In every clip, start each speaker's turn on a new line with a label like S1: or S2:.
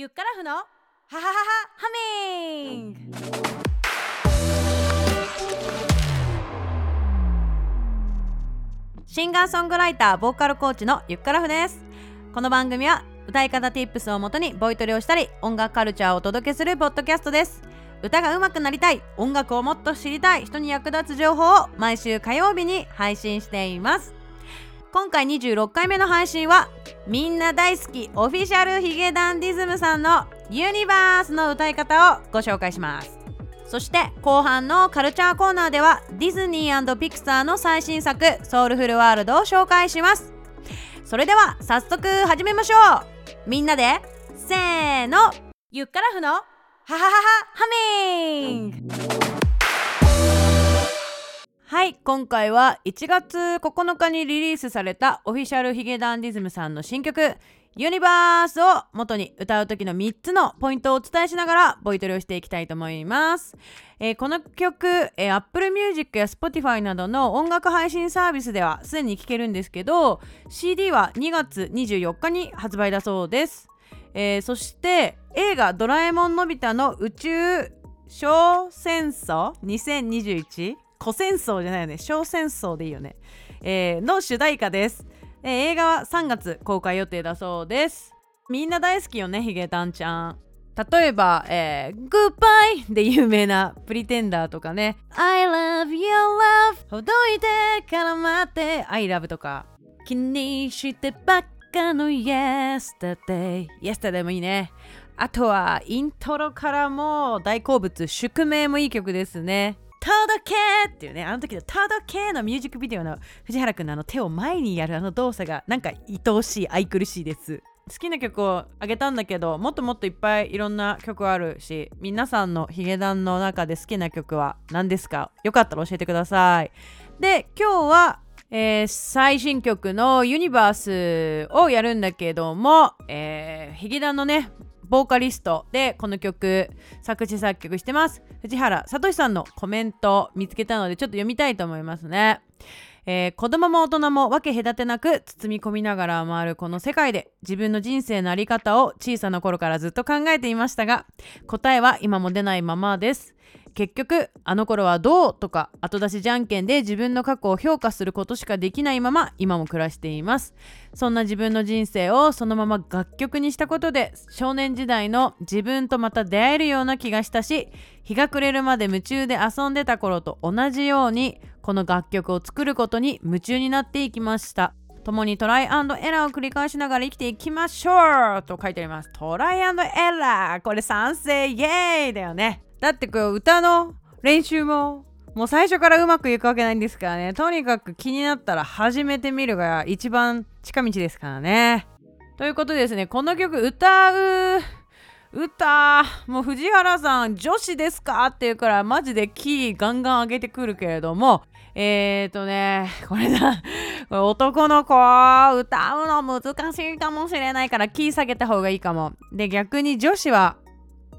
S1: ゆっからふのははははハミングシンガーソングライターボーカルコーチのゆっからふです。この番組は歌い方 Tips をもとにボイトレをしたり音楽カルチャーをお届けするポッドキャストです。歌が上手くなりたい音楽をもっと知りたい人に役立つ情報を毎週火曜日に配信しています。今回26回目の配信はみんな大好きオフィシャルヒゲダンディズムさんのユニバースの歌い方をご紹介します。そして後半のカルチャーコーナーではディズニーピクサーの最新作ソウルフルワールドを紹介します。それでは早速始めましょう。みんなでせーの。ゆっからふのははははハミング。はい今回は1月9日にリリースされたオフィシャルヒゲダンディズムさんの新曲ユニバースを元に歌う時の3つのポイントをお伝えしながらボイトレをしていきたいと思います、えー、この曲、えー、Apple Music や Spotify などの音楽配信サービスではすでに聴けるんですけど CD は2月24日に発売だそうです、えー、そして映画「ドラえもんのび太の宇宙小戦争2021」古戦争じゃないよね。小戦争でいいよね、えー、の主題歌です、えー、映画は3月公開予定だそうです。みんな大好きよねヒゲタンちゃん。例えば、えー、グッバイで有名なプリテンダーとかね。I love your love ほどいてから待って。I love とか。気にしてばっかの Yesterday Yesterday もいいね。あとはイントロからも大好物。宿命もいい曲ですね。届けっていうね、あの時の届けのミュージックビデオの藤原くんのあの手を前にやるあの動作がなんか愛おしい、愛くるしいです。好きな曲をあげたんだけどもっともっといっぱいいろんな曲あるし皆さんのヒゲダンの中で好きな曲は何ですか？よかったら教えてくださいで今日は、えー、最新曲のユニバースをやるんだけども、えー、ヒゲダンのねボーカリストでこの曲作詞作曲してます。藤原聡さんのコメント見つけたのでちょっと読みたいと思いますね。えー、子供も大人も分け隔てなく包み込みながら回るこの世界で自分の人生の在り方を小さな頃からずっと考えていましたが答えは今も出ないままです。結局あの頃はどうとか後出しじゃんけんで自分の過去を評価することしかできないまま今も暮らしています。そんな自分の人生をそのまま楽曲にしたことで少年時代の自分とまた出会えるような気がしたし日が暮れるまで夢中で遊んでた頃と同じようにこの楽曲を作ることに夢中になっていきました。共にトライエラーを繰り返しながら生きていきましょうと書いてあります。トライエラー。これ賛成。イエーイだよね。だってこう歌の練習ももう最初からうまくいくわけないんですからね。とにかく気になったら始めてみるが一番近道ですからね。ということでですねこの曲歌う歌もう藤原さん女子ですか？って言うからマジでキーガンガン上げてくるけれども。えーとねこれだ男の子歌うの難しいかもしれないからキー下げた方がいいかも。で逆に女子は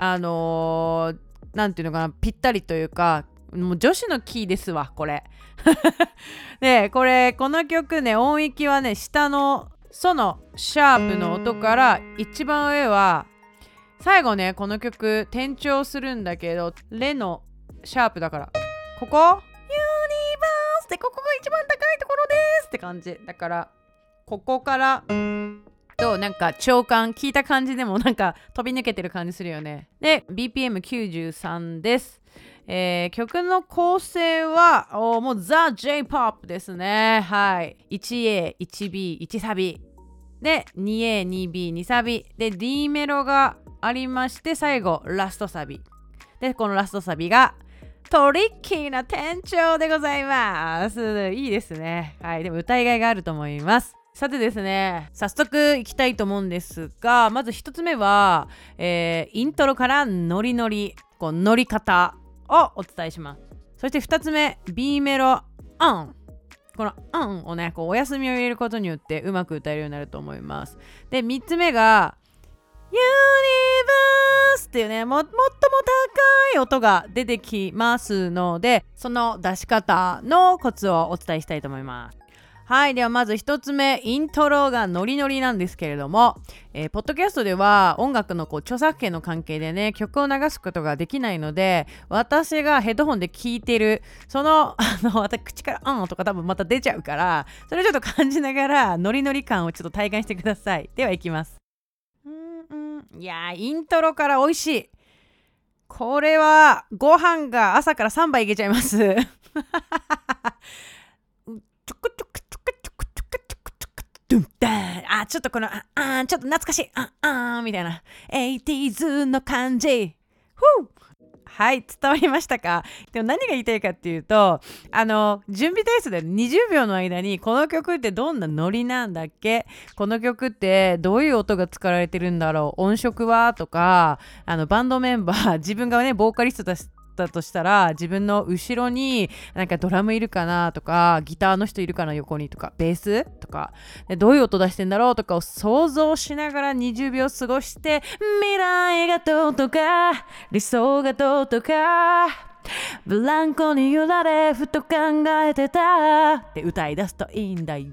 S1: あのー何ていうのかなぴったりというかもう女子のキーですわこれ。でこれこの曲ね音域はね下のソのシャープの音から一番上は最後ねこの曲転調するんだけどレのシャープだから。ここ？ユニバースってここが一番高いところですって感じ。だからここからとなんか長官聞いた感じでもなんか飛び抜けてる感じするよねで BPM93 ですえー、曲の構成はおもうザ・ J-POP ですね。はい。1A、1B、1サビ。で、2A、2B、2サビ。で、D メロがありまして、最後、ラストサビ。で、このラストサビが、トリッキーな転調でございます。いいですね。はい。でも歌いがいがあると思います。さてですね早速いきたいと思うんですがまず1つ目は、えー、イントロからノリノリこう乗り方をお伝えします。そして2つ目 B メロ「アン」この「アン」をねこうお休みを入れることによってうまく歌えるようになると思います。で3つ目が「ユニバース」っていうねもっとも高い音が出てきますのでその出し方のコツをお伝えしたいと思います。はいではまず1つ目イントロがノリノリなんですけれども、えー、ポッドキャストでは音楽のこう著作権の関係でね曲を流すことができないので私がヘッドホンで聴いてるその あの私口から「うん」とか多分また出ちゃうからそれをちょっと感じながらノリノリ感をちょっと体感してください。ではいきます。うんうん。いやイントロから美味しい。これはご飯が朝から3杯いけちゃいます。ドゥンダーあちょっとこのああちょっと懐かしい。ああみたいな。80s の感じ。ふうはい伝わりましたか？でも何が言いたいかっていうとあの準備体操で20秒の間にこの曲ってどんなノリなんだっけ？この曲ってどういう音が使われてるんだろう？音色は？とかあのバンドメンバー自分がねボーカリストだったとしたら自分の後ろになんかドラムいるかなとかギターの人いるかな横にとかベースとかでどういう音出してんだろうとかを想像しながら20秒過ごして未来がどうとか理想がどうとかブランコに揺られふと考えてたって歌い出すといいんだよ。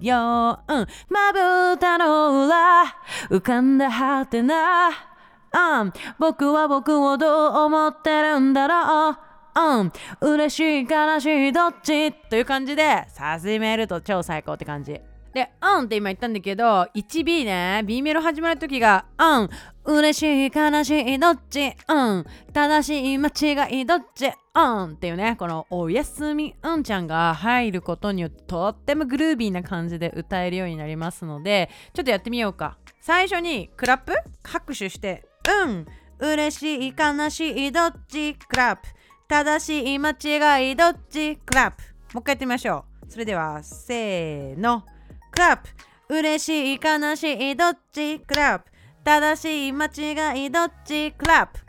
S1: うん。まぶたの裏浮かんだはてな。うん、僕は僕をどう思ってるんだろう。うん、嬉しい悲しいどっちという感じで始めると超最高って感じ。で、うんって今言ったんだけど、1B ね、B メロ始まる時が、うん、嬉しい悲しいどっち。うん、正しい間違いどっち。うん。っていうね、このおやすみうんちゃんが入ることによってとってもグルービーな感じで歌えるようになりますので、ちょっとやってみようか。最初にクラップ拍手して、うん。嬉しい悲しいどっちクラップ。正しい間違いどっちクラップ。もう一回やってみましょう。それではせーの。クラップ。嬉しい悲しいどっちクラップ。正しい間違いどっちクラップ。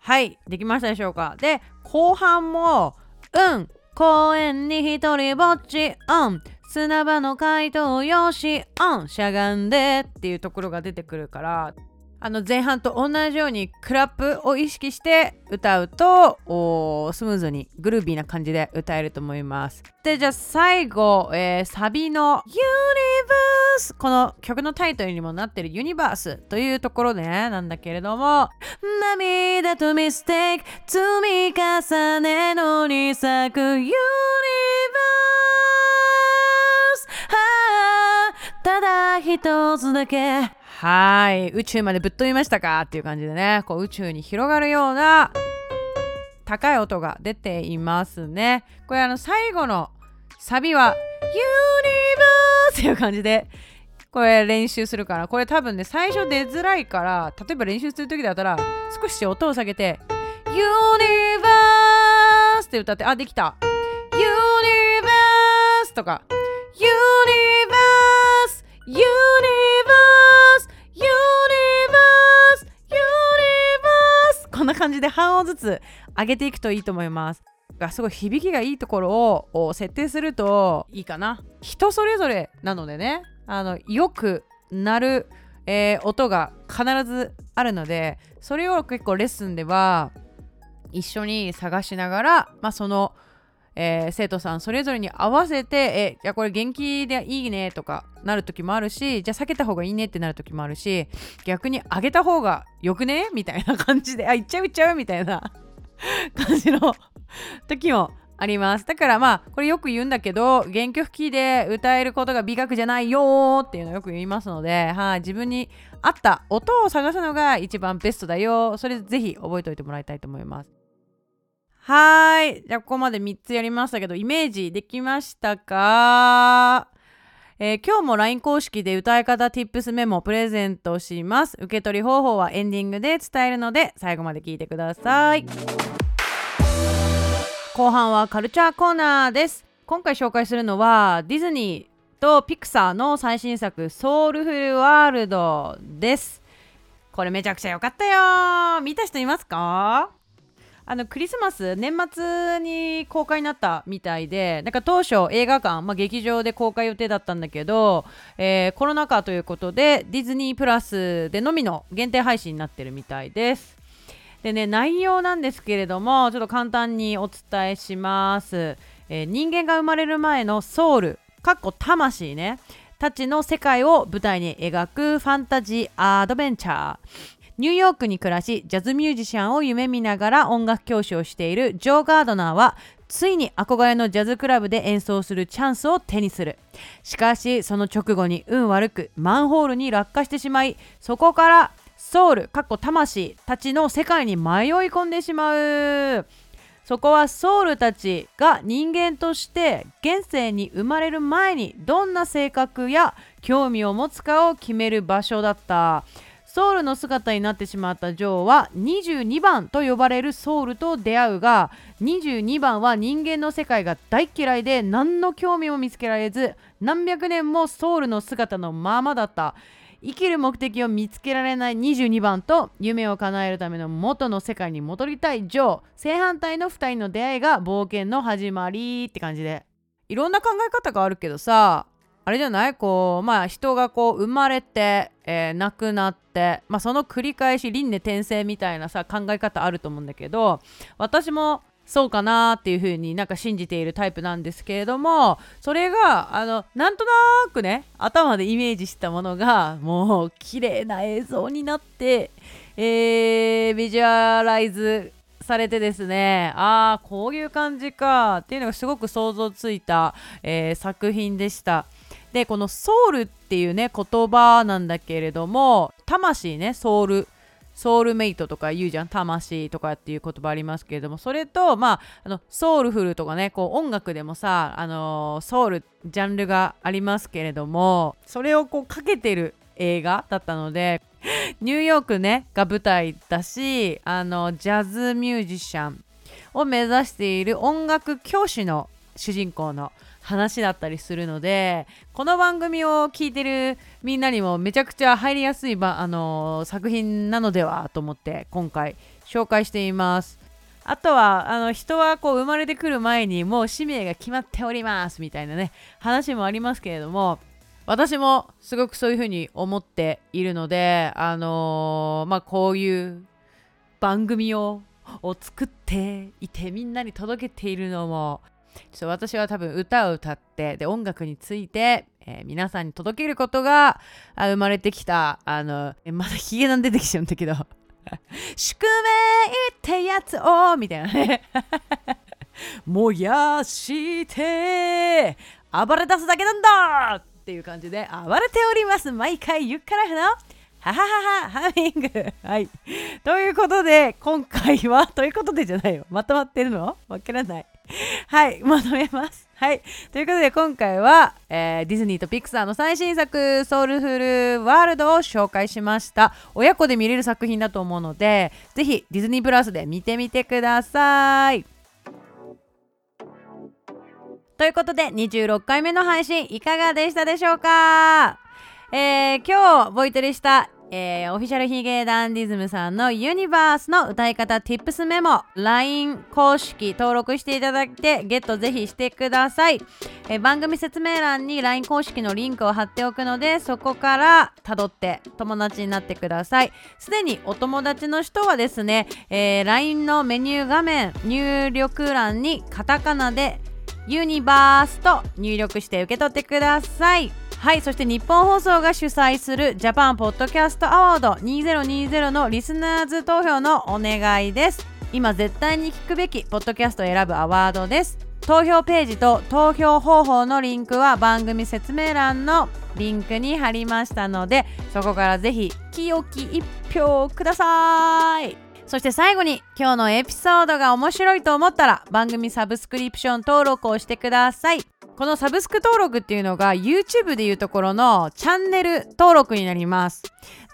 S1: はいできましたでしょうか。で後半もうん。公園に一人ぼっちうん。砂場の回答用紙うん。しゃがんでっていうところが出てくるからあの前半と同じようにクラップを意識して歌うとスムーズにグルービーな感じで歌えると思います。でじゃあ最後、えー、サビの「ユニバース」この曲のタイトルにもなってる「ユニバース」というところ、ね、なんだけれども涙とミステイク積み重ねのに咲くユニバースただ一つだけ。はい。宇宙までぶっ飛びましたか？っていう感じでね。こう宇宙に広がるような高い音が出ていますね。これあの最後のサビはユニバースっていう感じでこれ練習するから。これ多分ね最初出づらいから例えば練習する時だったら少し音を下げてユニバースって歌ってあできた。ユニバースとか。で半音ずつ上げていくといいと思います。がすごい響きがいいところを設定するといいかな。人それぞれなのでね。あのよくなる、えー、音が必ずあるのでそれを結構レッスンでは一緒に探しながら、まあ、そのえー、生徒さんそれぞれに合わせて、えじゃこれ元気でいいねとかなる時もあるしじゃあ避けた方がいいねってなる時もあるし逆に上げた方がよくね？みたいな感じであいっちゃういっちゃうみたいな 感じの時もあります。だからまあこれよく言うんだけど原曲キーで歌えることが美学じゃないよっていうのをよく言いますので、はい、自分に合った音を探すのが一番ベストだよそれぜひ覚えておいてもらいたいと思います。はい。じゃあ、ここまで3つやりましたけど、イメージできましたか？えー、今日も LINE 公式で歌い方 Tips メモプレゼントします。受け取り方法はエンディングで伝えるので、最後まで聞いてください。後半はカルチャーコーナーです。今回紹介するのは、ディズニーとピクサーの最新作、ソウルフルワールドです。これめちゃくちゃ良かったよ見た人いますか？あのクリスマス年末に公開になったみたいでなんか当初映画館、まあ、劇場で公開予定だったんだけど、えー、コロナ禍ということでディズニープラスでのみの限定配信になってるみたいです。でね内容なんですけれどもちょっと簡単にお伝えします、えー、人間が生まれる前のソウルかっこ魂ねたちの世界を舞台に描くファンタジーアドベンチャー。ニューヨークに暮らしジャズミュージシャンを夢見ながら音楽教師をしているジョー・ガードナーはついに憧れのジャズクラブで演奏するチャンスを手にする。しかしその直後に運悪くマンホールに落下してしまいそこからソウルかっこ魂たちの世界に迷い込んでしまう。そこはソウルたちが人間として現世に生まれる前にどんな性格や興味を持つかを決める場所だった。ソウルの姿になってしまったジョーは22番と呼ばれるソウルと出会うが22番は人間の世界が大嫌いで何の興味も見つけられず何百年もソウルの姿のままだった。生きる目的を見つけられない22番と夢を叶えるための元の世界に戻りたいジョー。正反対の2人の出会いが冒険の始まりって感じで。いろんな考え方があるけどさあれじゃない？こうまあ人がこう生まれて、えー、亡くなって、まあ、その繰り返し輪廻転生みたいなさ考え方あると思うんだけど私もそうかなっていう風になんか信じているタイプなんですけれどもそれがあのなんとなくね頭でイメージしたものがもう綺麗な映像になって、えー、ビジュアライズされてですねああこういう感じかっていうのがすごく想像ついた、えー、作品でした。でこのソウルっていうね言葉なんだけれども魂ねソウルソウルメイトとか言うじゃん魂とかっていう言葉ありますけれどもそれとまああのソウルフルとかねこう音楽でもさあのソウルジャンルがありますけれどもそれをこうかけてる映画だったのでニューヨークねが舞台だしあのジャズミュージシャンを目指している音楽教師の主人公の話だったりするのでこの番組を聞いてるみんなにもめちゃくちゃ入りやすいば、あの、作品なのではと思って今回紹介しています。あとはあの人はこう生まれてくる前にもう使命が決まっておりますみたいなね話もありますけれども私もすごくそういうふうに思っているのであのー、まあこういう番組をを作っていてみんなに届けているのもちょっと私は多分歌を歌ってで音楽について、えー、皆さんに届けることが生まれてきたあのまだヒゲダン出てきちゃうんだけど。宿命ってやつをみたいなね。燃やして暴れ出すだけなんだ！っていう感じで暴れております。毎回ゆっからふのははははハミング。はい。ということで、今回は、ということでじゃないよ。まとまってるの？わからない。はい、まとめます。はい。ということで、今回は、えー、ディズニーとピクサーの最新作、ソウルフルワールドを紹介しました。親子で見れる作品だと思うので、ぜひディズニープラスで見てみてください。ということで、26回目の配信、いかがでしたでしょうか？えー、今日、ボイトレしたえー、オフィシャルヒゲダンディズムさんのユニバースの歌い方 Tips メモ LINE 公式登録していただいてゲットぜひしてください、えー、番組説明欄に LINE 公式のリンクを貼っておくのでそこから辿って友達になってください。すでにお友達の人はですね、えー、LINE のメニュー画面入力欄にカタカナでユニバースと入力して受け取ってください。はいそして日本放送が主催するジャパンポッドキャストアワード2020のリスナーズ投票のお願いです。今絶対に聞くべきポッドキャストを選ぶアワードです。投票ページと投票方法のリンクは番組説明欄のリンクに貼りましたのでそこからぜひ清き一票ください。そして最後に今日のエピソードが面白いと思ったら番組サブスクリプション登録をしてください。このサブスク登録っていうのが YouTube でいうところのチャンネル登録になります。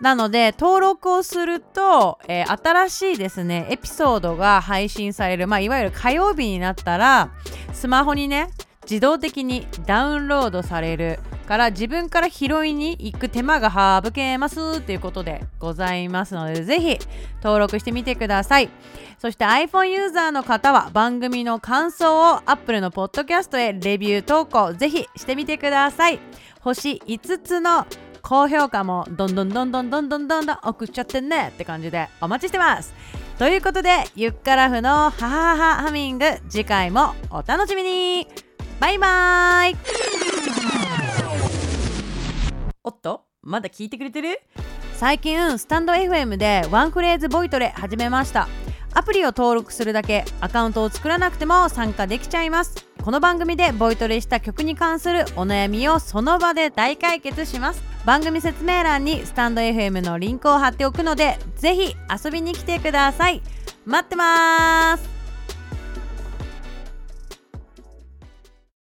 S1: なので登録をすると、えー、新しいですねエピソードが配信される、まあ、いわゆる火曜日になったらスマホにね自動的にダウンロードされるから自分から拾いに行く手間が省けますっていうことでございますのでぜひ登録してみてください。そして iPhone ユーザーの方は番組の感想を Apple のポッドキャストへレビュー投稿ぜひしてみてください。星5つの高評価もどんどんどんどんどんどんどんどん送っちゃってねって感じでお待ちしてますということでゆっからふのハハハハミング次回もお楽しみにバイバーイおっとまだ聞いてくれてる？最近スタンド FM でワンフレーズボイトレ始めました。アプリを登録するだけアカウントを作らなくても参加できちゃいます。この番組でボイトレした曲に関するお悩みをその場で大解決します。番組説明欄にスタンド FM のリンクを貼っておくのでぜひ遊びに来てください。待ってます。